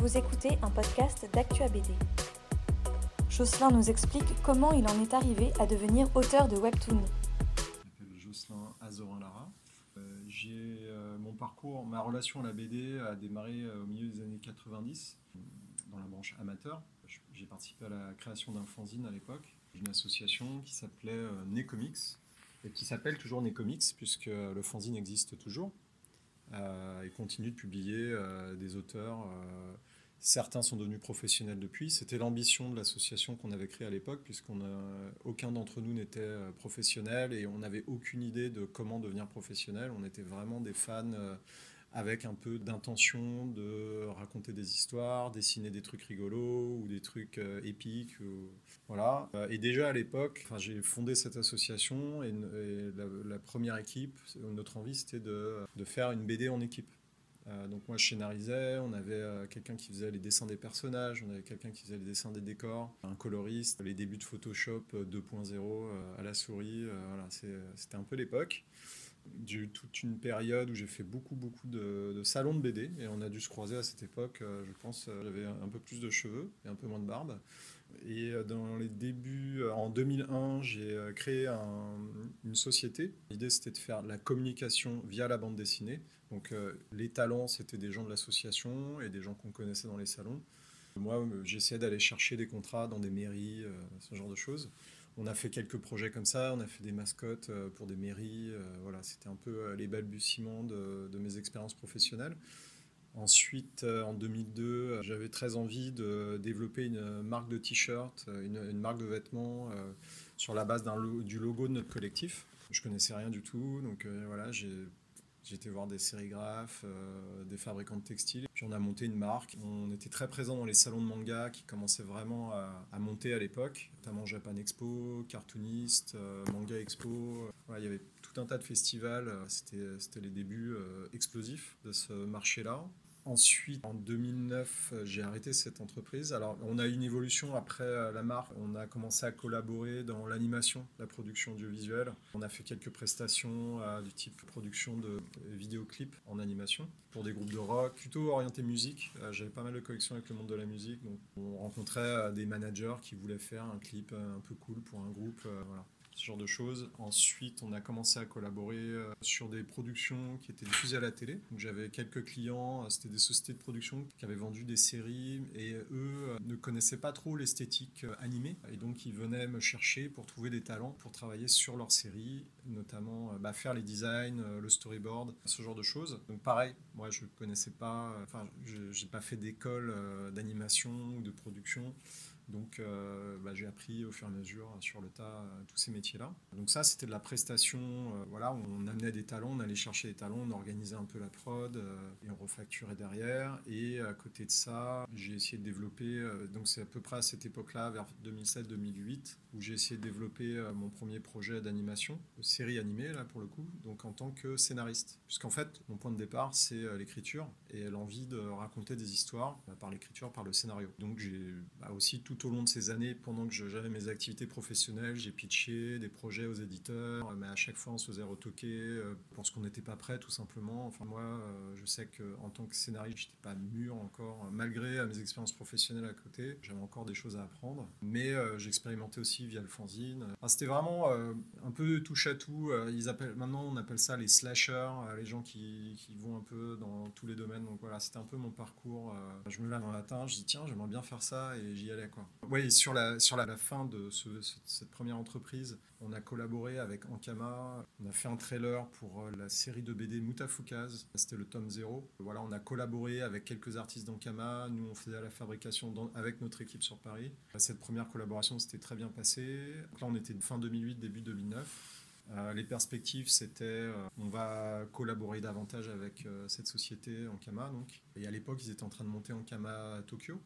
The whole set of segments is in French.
Vous écoutez un podcast d'Actua BD. Jocelyn nous explique comment il en est arrivé à devenir auteur de webtoon. Je m'appelle Jocelyn Azorin-Lara. Euh, j'ai euh, mon parcours, ma relation à la BD a démarré euh, au milieu des années 90 dans la branche amateur. J'ai participé à la création d'un fanzine à l'époque, d'une association qui s'appelait euh, Necomics et qui s'appelle toujours Necomics puisque le fanzine existe toujours et continue de publier des auteurs. Certains sont devenus professionnels depuis. C'était l'ambition de l'association qu'on avait créée à l'époque puisqu'on a- aucun d'entre nous n'était euh, professionnel et on n'avait aucune idée de comment devenir professionnel. On était vraiment des fans euh, avec un peu d'intention de raconter des histoires, dessiner des trucs rigolos ou des trucs euh, épiques. Voilà. Et déjà à l'époque, j'ai fondé cette association et, la, première équipe, notre envie c'était de faire une BD en équipe. Euh, donc moi je scénarisais, on avait euh, quelqu'un qui faisait les dessins des personnages, on avait quelqu'un qui faisait les dessins des décors, un coloriste, les débuts de Photoshop euh, 2.0 euh, à la souris, voilà, c'était un peu l'époque. J'ai eu toute une période où j'ai fait beaucoup, beaucoup de, salons de BD et on a dû se croiser à cette époque. je pense j'avais un peu plus de cheveux et un peu moins de barbe. Et dans les débuts, en 2001, j'ai créé un- une société. L'idée c'était de faire la communication via la bande dessinée. Donc euh, les talents, c'était des gens de l'association et des gens qu'on connaissait dans les salons. Moi, euh, j'essayais d'aller chercher des contrats dans des mairies, euh, ce genre de choses. On a fait quelques projets comme ça, on a fait des mascottes pour des mairies. voilà, c'était un peu les balbutiements de, mes expériences professionnelles. Ensuite, en 2002, euh, j'avais très envie de développer une marque de t-shirt, une, marque de vêtements sur la base du logo de notre collectif. Je connaissais rien du tout, donc voilà, j'ai été voir des sérigraphes, euh, des fabricants de textiles. Puis on a monté une marque. On était très présent dans les salons de manga qui commençaient vraiment à, monter à l'époque, notamment Japan Expo, Cartoonist, euh, Manga Expo. Il y avait tout un tas de festivals. C'était les débuts euh, explosifs de ce marché-là. Ensuite, en 2009, euh, j'ai arrêté cette entreprise. Alors, on a eu une évolution après euh, la marque. On a commencé à collaborer dans l'animation, la production audiovisuelle. On a fait quelques prestations euh, du type production de vidéoclips en animation pour des groupes de rock, plutôt orienté musique. J'avais pas mal de connexions avec le monde de la musique. Donc, on rencontrait des managers qui voulaient faire un clip un peu cool pour un groupe. voilà ce genre de choses. Ensuite, on a commencé à collaborer euh, sur des productions qui étaient diffusées à la télé. J'avais quelques clients, euh, c'était des sociétés de production qui avaient vendu des séries et eux euh, ne connaissaient pas trop l'esthétique animée et donc ils venaient me chercher pour trouver des talents pour travailler sur leurs séries, notamment bah, faire les designs, le storyboard, ce genre de choses. Donc pareil, moi je connaissais pas, enfin j'ai pas fait d'école d'animation ou de production. Donc euh, bah, j'ai appris au fur et à mesure euh, sur le tas euh, tous ces métiers-là. Donc ça c'était de la prestation, voilà, on amenait des talents, on allait chercher des talents, on organisait un peu la prod et on refacturait derrière. Et à côté de ça, j'ai essayé de développer, donc c'est à peu près à cette époque-là, vers 2007-2008, où j'ai essayé de développer mon premier projet d'animation, de série animée là pour le coup, donc en tant que scénariste. Puisqu'en fait, mon point de départ c'est l'écriture et l'envie de raconter des histoires bah, par l'écriture, par le scénario. Donc j'ai bah, aussi tout au long de ces années, pendant que j'avais mes activités professionnelles, j'ai pitché des projets aux éditeurs, mais à chaque fois on se faisait retoquer euh, parce qu'on n'était pas prêt tout simplement. Enfin moi, euh, je sais qu'en tant que scénariste, j'étais pas mûr encore, euh, malgré euh, mes expériences professionnelles à côté, j'avais encore des choses à apprendre. Mais euh, j'expérimentais aussi via le fanzine. Enfin, C'était vraiment euh, un peu touche à tout. Euh, Ils appellent, maintenant on appelle ça les slashers, euh, les gens qui, vont un peu dans tous les domaines. Donc voilà, c'était un peu mon parcours. euh, Je me lève un matin, je dis tiens, j'aimerais bien faire ça et j'y allais quoi. Et sur la, sur la, fin de ce- ce- cette première entreprise, on a collaboré avec Ankama. On a fait un trailer pour euh, la série de BD Moutafoukaz. C'était le tome 0. Voilà, on a collaboré avec quelques artistes d'Ankama. Nous, on faisait la fabrication avec notre équipe sur Paris. Cette première collaboration s'était très bien passée. Là, on était fin 2008, début 2009. Euh, les perspectives, c'était euh, on va collaborer davantage avec cette société Ankama. Donc. Et à l'époque, ils étaient en train de monter Ankama à Tokyo.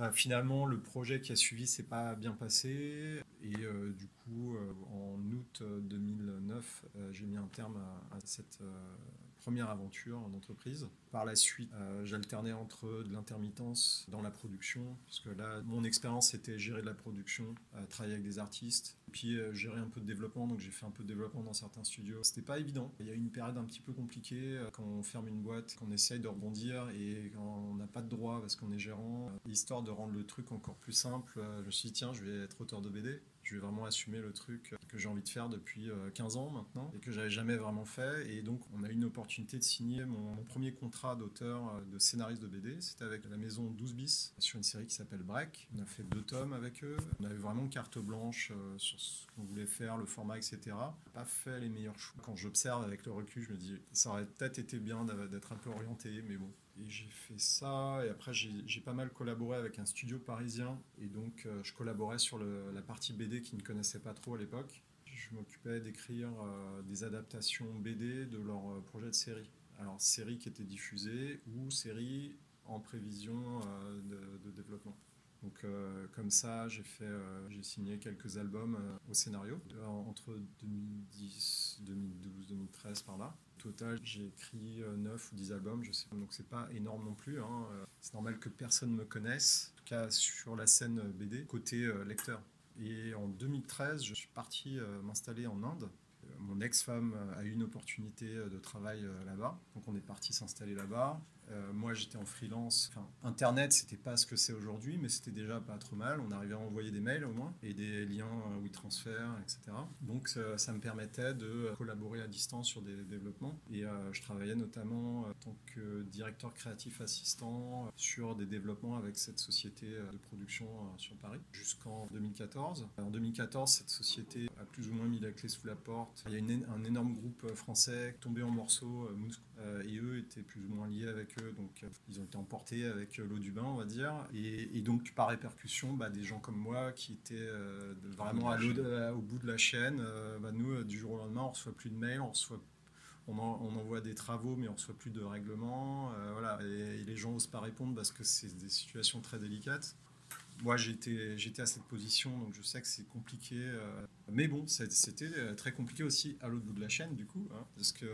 Euh, finalement, le projet qui a suivi s'est pas bien passé. Et euh, du coup, euh, en août euh, 2009, euh, j'ai mis un terme à, cette première aventure d'entreprise. Par la suite, j'alternais entre de l'intermittence dans la production, puisque là, mon expérience c'était gérer de la production, travailler avec des artistes, puis euh, gérer un peu de développement. Donc j'ai fait un peu de développement dans certains studios. C'était pas évident. Il y a eu une période un petit peu compliquée euh, quand on ferme une boîte, qu'on essaye de rebondir et quand on n'a pas de droit parce qu'on est gérant. Histoire de rendre le truc encore plus simple, je me suis dit tiens, je vais être auteur de BD je vais vraiment assumer le truc que j'ai envie de faire depuis 15 euh, ans maintenant et que j'avais jamais vraiment fait. Et donc, on a eu une opportunité de signer mon, premier contrat d'auteur, euh, de scénariste de BD. C'était avec la maison 12 bis sur une série qui s'appelle Break. On a fait deux tomes avec eux. On avait vraiment carte blanche euh, sur ce qu'on voulait faire, le format, etc. Pas fait les meilleurs choix. Quand j'observe avec le recul, je me dis, ça aurait peut-être été bien d'être un peu orienté, mais bon, et j'ai fait ça, et après j'ai pas mal collaboré avec un studio parisien, et donc euh, je collaborais sur la partie BD qui ne connaissait pas trop à l'époque. Je m'occupais d'écrire euh, des adaptations BD de leur euh, projet de série. Alors séries qui étaient diffusées ou séries en prévision de, développement. Donc comme ça, j'ai fait, j'ai signé quelques albums au scénario entre 2010, 2012, 2013 par là total, j'ai écrit 9 euh, ou 10 albums, je sais donc c'est pas énorme non plus. Hein. Euh, c'est normal que personne me connaisse, en tout cas sur la scène BD, côté euh, lecteur. Et en 2013, je suis parti m'installer en Inde. Mon ex-femme a eu une opportunité de travail là-bas, donc on est parti s'installer là-bas. Euh, moi, j'étais en freelance. Enfin, Internet, c'était pas ce que c'est aujourd'hui, mais c'était déjà pas trop mal. On arrivait à envoyer des mails au moins et des liens WeTransfer, etc. Donc, ça, me permettait de collaborer à distance sur des développements. Et euh, je travaillais notamment en tant que directeur créatif assistant sur des développements avec cette société de production euh, sur Paris jusqu'en 2014. En 2014, cette société a plus ou moins mis la clé sous la porte. Il y a un énorme groupe français tombé en morceaux, et eux étaient plus ou moins liés avec eux donc euh, ils ont été emportés avec euh, l'eau du bain, on va dire. Et, donc par répercussion, bah, des gens comme moi qui étaient euh, vraiment à au bout de la chaîne, bah, nous, du jour au lendemain, on reçoit plus de mails, on reçoit on, envoie des travaux, mais on reçoit plus de règlements. voilà, et, les gens n'osent pas répondre parce que c'est des situations très délicates. Moi, j'étais, j'étais à cette position, donc je sais que c'est compliqué. mais bon, c'était très compliqué aussi à l'autre bout de la chaîne, du coup, hein, parce que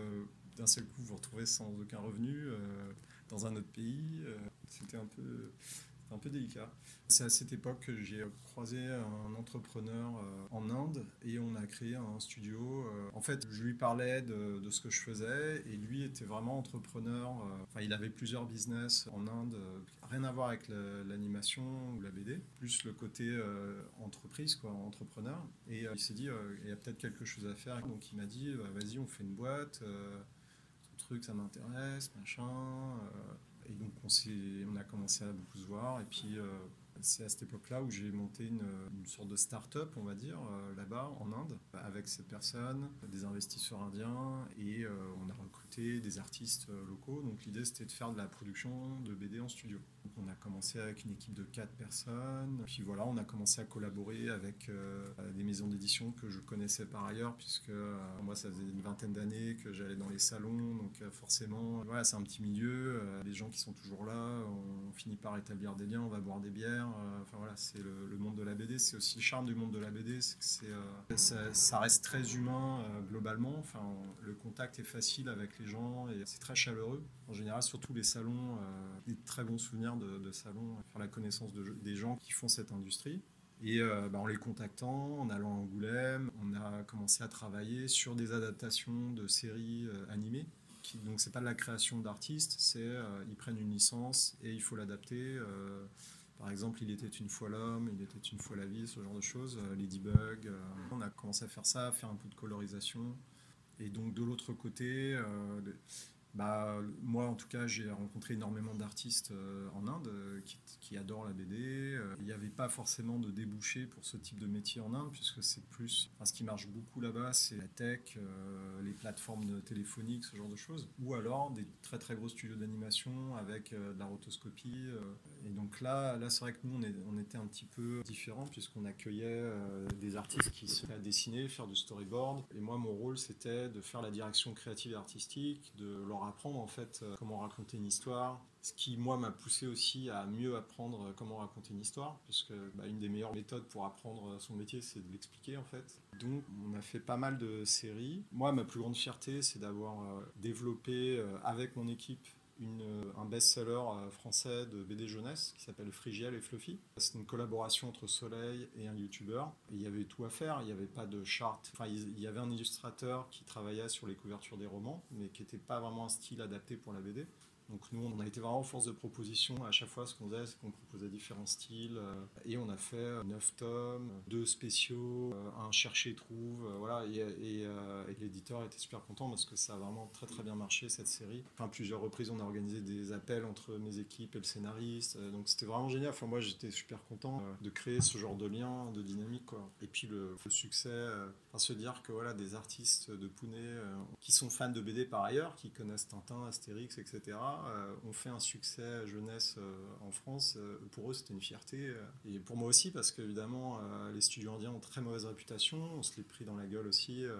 d'un seul coup, vous retrouvez sans aucun revenu dans un autre pays. Euh, c'était un peu, un peu délicat. C'est à cette époque que j'ai croisé un entrepreneur euh, en Inde et on a créé un studio. Euh, en fait, je lui parlais de, de ce que je faisais et lui était vraiment entrepreneur. Enfin, il avait plusieurs business en Inde, rien à voir avec l'animation ou la BD, plus le côté entreprise, quoi, entrepreneur. Et il s'est dit, il y a peut-être quelque chose à faire. Donc il m'a dit, vas-y, on fait une boîte truc, ça m'intéresse, machin. Euh, et donc on, on a commencé à beaucoup se voir. Et puis euh, c'est à cette époque-là où j'ai monté une, sorte de start-up, on va dire, euh, là-bas en Inde, avec cette personne, des investisseurs indiens, et on a recruté des artistes locaux. Donc l'idée c'était de faire de la production de BD en studio on a commencé avec une équipe de quatre personnes. Puis voilà, on a commencé à collaborer avec euh, des maisons d'édition que je connaissais par ailleurs, puisque euh, moi, ça faisait une vingtaine d'années que j'allais dans les salons. Donc euh, forcément, voilà, c'est un petit milieu. les gens qui sont toujours là, on, finit par établir des liens, on va boire des bières. Enfin voilà, c'est le, monde de la BD. C'est aussi le charme du monde de la BD, c'est que ça, ça, reste très humain globalement. Enfin, le contact est facile avec les gens et c'est très chaleureux. En général, surtout les salons, des très bons souvenirs de de, salon, faire la connaissance des gens qui font cette industrie. Et euh, bah, en les contactant, en allant à Angoulême, on a commencé à travailler sur des adaptations de séries euh, animées. Donc c'est pas de la création d'artistes, c'est euh, ils prennent une licence et il faut l'adapter. Par exemple, il était une fois l'homme, il était une fois la vie, ce genre de choses. Ladybug. on a commencé à faire ça, à faire un peu de colorisation. Et donc de l'autre côté, bah, moi, en tout cas, j'ai rencontré énormément d'artistes euh, en Inde euh, qui, adorent la BD. Euh, il n'y avait pas forcément de débouché pour ce type de métier en Inde, puisque c'est plus. ce qui marche beaucoup là-bas, c'est la tech, les plateformes téléphoniques, ce genre de choses. Ou alors des très très gros studios d'animation avec de la rotoscopie. et donc là, là c'est vrai que nous, on, on, était un petit peu différents, puisqu'on accueillait des artistes qui se à dessiner, faire du storyboard. Et moi, mon rôle, c'était de faire la direction créative et artistique, de leur apprendre en fait euh, comment raconter une histoire. Ce qui, moi, m'a poussé aussi à mieux apprendre euh, comment raconter une histoire, puisque bah, une des meilleures méthodes pour apprendre son métier, c'est de l'expliquer en fait. Donc, on a fait pas mal de séries. Moi, ma plus grande fierté, c'est d'avoir euh, développé avec mon équipe une, un best-seller français de BD jeunesse qui s'appelle Frigiel et Fluffy. C'est une collaboration entre Soleil et un youtubeur. Il y avait tout à faire, il n'y avait pas de charte. Enfin, il y avait un illustrateur qui travaillait sur les couvertures des romans, mais qui n'était pas vraiment un style adapté pour la BD. Donc nous, on a été vraiment force de proposition. À chaque fois, ce qu'on faisait, c'est qu'on proposait différents styles. euh, et on a fait 9 tomes, deux spéciaux, euh, un chercher trouve. euh, voilà. Et, euh, l'éditeur était super content parce que ça a vraiment très très bien marché cette série. Enfin, plusieurs reprises, on a organisé des appels entre mes équipes et le scénariste. Euh, donc c'était vraiment génial. Enfin, moi, j'étais super content euh, de créer ce genre de lien, de dynamique. Et puis le, le succès, euh, enfin, se dire que voilà, des artistes de Pune euh, qui sont fans de BD par ailleurs, qui connaissent Tintin, Astérix, etc., euh, ont fait un succès jeunesse euh, en France. Euh, pour eux, c'était une fierté. euh, et pour moi aussi, parce qu'évidemment, euh, les studios indiens ont très mauvaise réputation. On se les pris dans la gueule aussi. euh,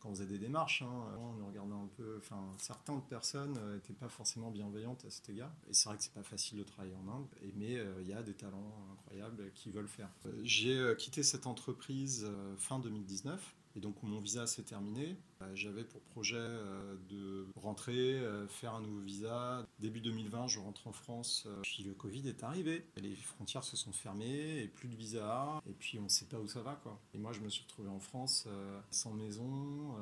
quand on faisait des démarches, hein, on nous regardait un peu. Enfin, certaines personnes n'étaient pas forcément bienveillantes à cet égard. Et c'est vrai que c'est pas facile de travailler en Inde, mais euh, il y a des talents incroyables qui veulent faire. Euh, J'ai euh, quitté cette entreprise euh, fin 2019. Et donc mon visa s'est terminé. Euh, J'avais pour projet euh, de rentrer, euh, faire un nouveau visa. Début 2020, je rentre en France. Puis le Covid est arrivé. Les frontières se sont fermées et plus de visa. Et puis on ne sait pas où ça va. Quoi. Et moi, je me suis retrouvé en France sans maison.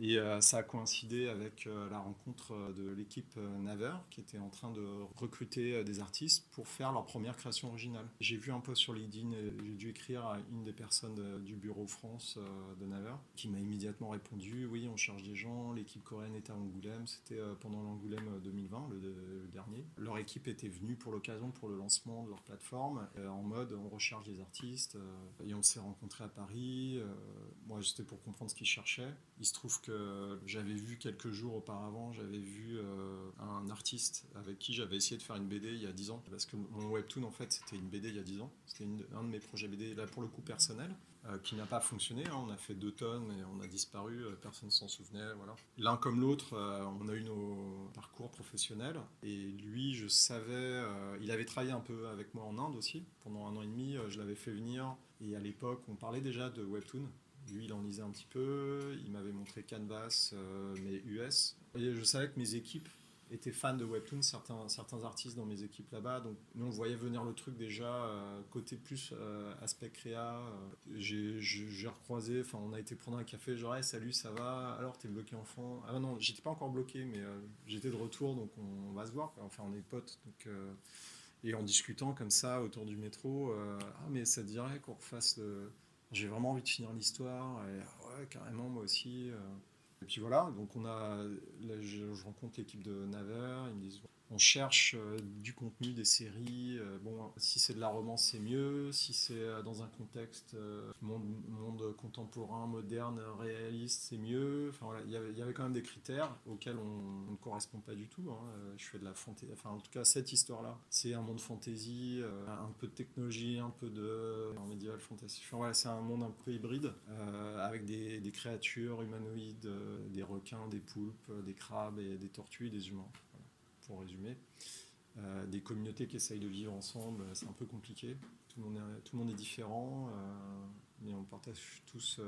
et ça a coïncidé avec la rencontre de l'équipe Naver qui était en train de recruter des artistes pour faire leur première création originale. J'ai vu un peu sur LinkedIn, j'ai dû écrire à une des personnes du bureau France de Naver qui m'a immédiatement répondu oui, on cherche des gens, l'équipe coréenne est à Angoulême, c'était euh, pendant l'Angoulême 2020, le, le dernier. Leur équipe était venue pour l'occasion pour le lancement de leur plateforme euh, en mode on recherche des artistes euh, et on s'est rencontrés à Paris. euh, moi, j'étais pour comprendre ce qu'ils cherchaient. Il se trouve que j'avais vu quelques jours auparavant, j'avais vu euh, un artiste avec qui j'avais essayé de faire une BD il y a 10 ans. Parce que mon webtoon, en fait, c'était une BD il y a 10 ans. C'était un de mes projets BD, là pour le coup personnel, euh, qui n'a pas fonctionné. hein. On a fait deux tonnes et on a disparu, euh, personne ne s'en souvenait. Voilà. L'un comme l'autre, euh, on a eu nos parcours professionnels. Et lui, je savais, euh, il avait travaillé un peu avec moi en Inde aussi. Pendant un an et demi, euh, je l'avais fait venir. Et à l'époque, on parlait déjà de webtoon. Lui, il en lisait un petit peu, il m'avait montré Canvas, euh, mais US. Je savais que mes équipes étaient fans de Webtoon, certains, certains artistes dans mes équipes là-bas. Donc nous, on voyait venir le truc déjà euh, côté plus euh, aspect créa. euh. J'ai recroisé, enfin on a été prendre un café, genre Hey, salut, ça va? Alors t'es bloqué enfant? Ah non, j'étais pas encore bloqué, mais j'étais de retour, donc on, va se voir. Enfin on est potes, donc... et en discutant comme ça autour du métro, ah mais ça te dirait qu'on refasse. J'ai vraiment envie de finir l'histoire, ouais, carrément, moi aussi. Et puis voilà, donc on a, je rencontre l'équipe de Naver, ils me disent, on cherche euh, du contenu, des séries, euh, bon, si c'est de la romance, c'est mieux, si c'est euh, dans un contexte monde, contemporain, moderne, réaliste, c'est mieux. Enfin voilà, il y avait- quand même des critères auxquels on ne correspond pas du tout. hein. Je fais de la fantaisie, enfin en tout cas cette histoire-là, c'est un monde fantasy, un peu de technologie, un peu de en médiéval fantasy. Enfin voilà, c'est un monde un peu hybride avec des, des créatures humanoïdes, des requins, des poulpes, des crabes et des tortues et des humains. Pour résumer. Euh, des communautés qui essayent de vivre ensemble, euh, c'est un peu compliqué. Tout le monde est, tout le monde est différent, euh, mais on partage tous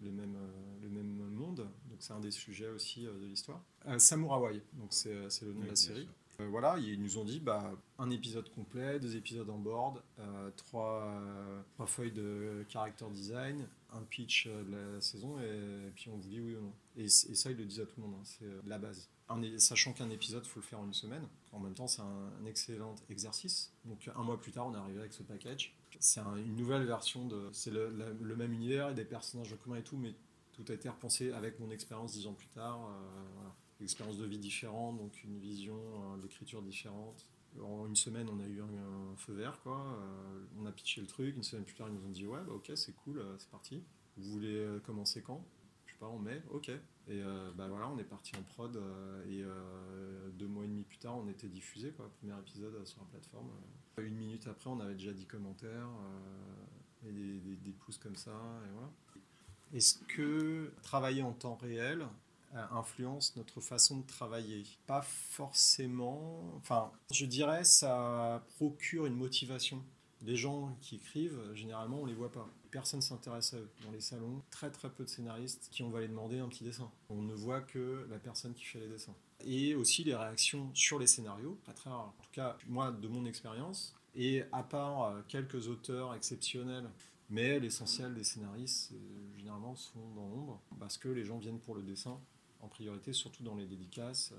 le, même, le même monde. Donc c'est un des sujets aussi de l'histoire. Samurai, donc c'est le nom de la série. Voilà, ils nous ont dit bah, un épisode complet, deux épisodes en board, euh, trois, euh, trois feuilles de character design, un pitch euh, de la saison, et, puis on vous dit oui ou non. Et, ça, ils le disent à tout le monde, hein, c'est euh, la base. Sachant qu'un épisode, faut le faire en une semaine. En même temps, c'est un, excellent exercice. Donc un mois plus tard, on est arrivé avec ce package. C'est un- une nouvelle version de. C'est le, même univers et des personnages communs et tout, mais tout a été repensé avec mon expérience dix ans plus tard. euh, voilà. Expérience de vie différente, donc une vision euh, d'écriture différente. En une semaine, on a eu un, feu vert, quoi. Euh, on a pitché le truc. Une semaine plus tard, ils nous ont dit Ouais, bah, ok, c'est cool, euh, c'est parti. Vous voulez euh, commencer quand? Je sais pas, en mai Ok. Et euh, bah voilà, on est parti en prod. euh, et euh, deux mois et demi plus tard, on était diffusé, quoi. Premier épisode euh, sur la plateforme. Euh, Une minute après, on avait déjà 10 commentaires euh, et des, pouces comme ça. Et voilà. Est-ce que travailler en temps réel euh, influence notre façon de travailler Pas forcément. Enfin, je dirais ça procure une motivation. Les gens qui écrivent, euh, généralement, on les voit pas. Personne s'intéresse à eux. Dans les salons, très très peu de scénaristes qui on va aller demander un petit dessin. On ne voit que la personne qui fait les dessins. Et aussi les réactions sur les scénarios, pas très rares. En tout cas, moi, de mon expérience, et à part euh, quelques auteurs exceptionnels mais l'essentiel des scénaristes, euh, généralement, sont dans l'ombre, parce que les gens viennent pour le dessin, en priorité, surtout dans les dédicaces.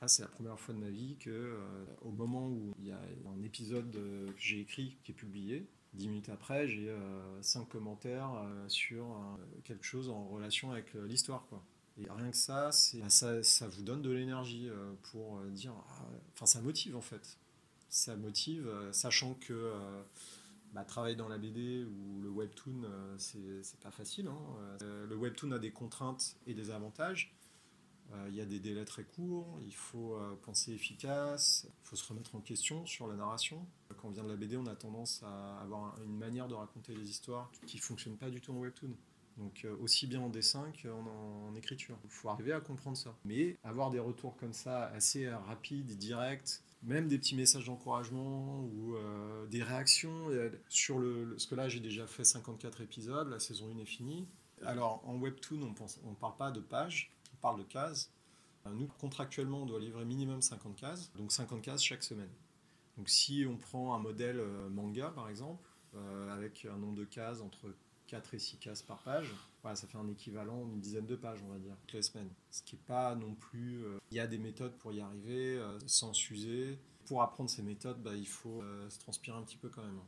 Ah, c'est la première fois de ma vie que, euh, au moment où il y a un épisode euh, que j'ai écrit qui est publié, dix minutes après, j'ai euh, cinq commentaires sur quelque chose en relation avec l'histoire. Quoi. Et rien que ça, bah, ça, ça, vous donne de l'énergie pour dire. Ah, enfin, ça motive en fait. Ça motive, sachant que bah, travailler dans la BD ou le webtoon, c'est pas facile. Hein. le webtoon a des contraintes et des avantages. Euh, il y a des délais très courts, il faut euh, penser efficace, il faut se remettre en question sur la narration. Quand on vient de la BD, on a tendance à avoir une manière de raconter les histoires qui ne fonctionne pas du tout en webtoon. Donc euh, aussi bien en dessin qu'en en écriture. Il faut arriver à comprendre ça. Mais avoir des retours comme ça assez rapides, directs, même des petits messages d'encouragement ou des réactions sur le, ce que là j'ai déjà fait 54 épisodes, la saison 1 est finie. Alors en webtoon on ne on parle pas de pages, parle de cases. Euh, nous, contractuellement, on doit livrer minimum 50 cases, donc 50 cases chaque semaine. Donc si on prend un modèle euh, manga, par exemple, euh, avec un nombre de cases entre 4 et 6 cases par page, voilà, ça fait un équivalent d'une dizaine de pages, on va dire, toutes les semaines. Ce qui n'est pas non plus... Il y a des méthodes pour y arriver, sans s'user. Pour apprendre ces méthodes, bah, il faut se transpirer un petit peu quand même.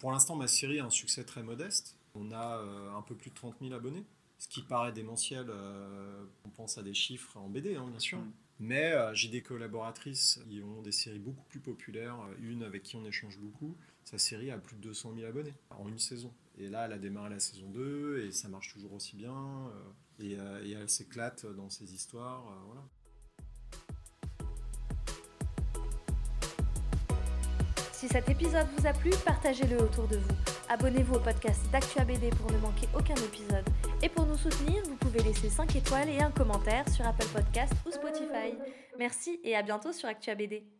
Pour l'instant, ma série a un succès très modeste. On a un peu plus de 30 000 abonnés ce qui paraît démentiel, euh, on pense à des chiffres en BD, hein, bien sûr. Mm. Mais euh, j'ai des collaboratrices qui ont des séries beaucoup plus populaires. Une avec qui on échange beaucoup, sa série a plus de 200 000 abonnés en une saison. Et là, elle a démarré la saison 2 et ça marche toujours aussi bien. Euh, et, et, elle s'éclate dans ses histoires. voilà. Si cet épisode vous a plu, partagez-le autour de vous. Abonnez-vous au podcast d'Actua BD pour ne manquer aucun épisode. Et pour nous soutenir, vous pouvez laisser 5 étoiles et un commentaire sur Apple Podcast ou Spotify. Merci et à bientôt sur Actua BD.